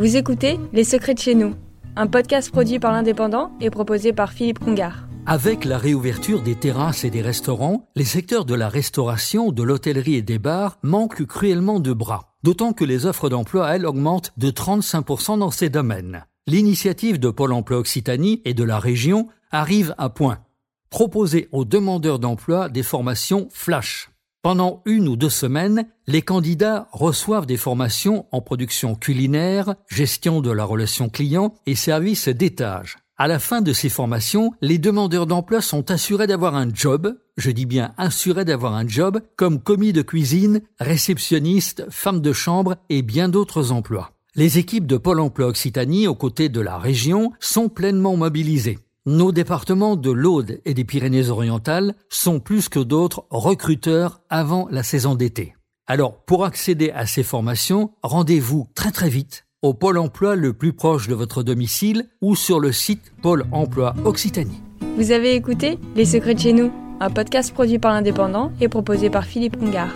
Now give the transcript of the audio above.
Vous écoutez Les Secrets de chez nous, un podcast produit par l'Indépendant et proposé par Philippe Congar. Avec la réouverture des terrasses et des restaurants, les secteurs de la restauration, de l'hôtellerie et des bars manquent cruellement de bras. D'autant que les offres d'emploi, elles, augmentent de 35% dans ces domaines. L'initiative de Pôle emploi Occitanie et de la région arrive à point. Proposer aux demandeurs d'emploi des formations flash. Pendant une ou deux semaines, les candidats reçoivent des formations en production culinaire, gestion de la relation client et services d'étage. À la fin de ces formations, les demandeurs d'emploi sont assurés d'avoir un job, je dis bien assurés d'avoir un job, comme commis de cuisine, réceptionniste, femme de chambre et bien d'autres emplois. Les équipes de Pôle emploi Occitanie, aux côtés de la région, sont pleinement mobilisées. Nos départements de l'Aude et des Pyrénées-Orientales sont plus que d'autres recruteurs avant la saison d'été. Alors, pour accéder à ces formations, rendez-vous très très vite au pôle emploi le plus proche de votre domicile ou sur le site Pôle emploi Occitanie. Vous avez écouté Les Secrets de chez nous, un podcast produit par l'Indépendant et proposé par Philippe Hongard.